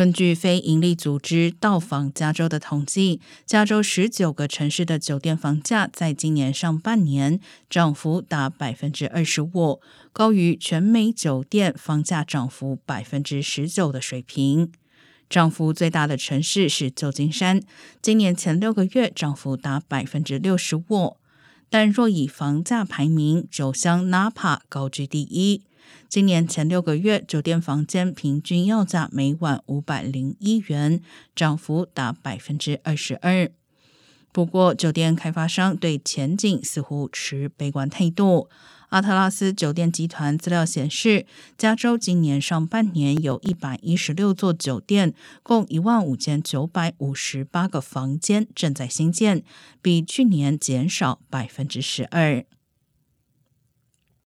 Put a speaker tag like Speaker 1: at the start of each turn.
Speaker 1: 根据非营利组织到访加州的统计，加州十九个城市的酒店房价在今年上半年涨幅达百分之二十五，高于全美酒店房价涨幅百分之十九的水平。涨幅最大的城市是旧金山，今年前六个月涨幅达百分之六十五。但若以房价排名，酒乡 Napa 高居第一。今年前六个月，酒店房间平均要价每晚五百零一元，涨幅达百分之二十二。不过，酒店开发商对前景似乎持悲观态度。阿特拉斯酒店集团资料显示，加州今年上半年有一百一十六座酒店，共一万五千九百五十八个房间正在新建，比去年减少百分之十二。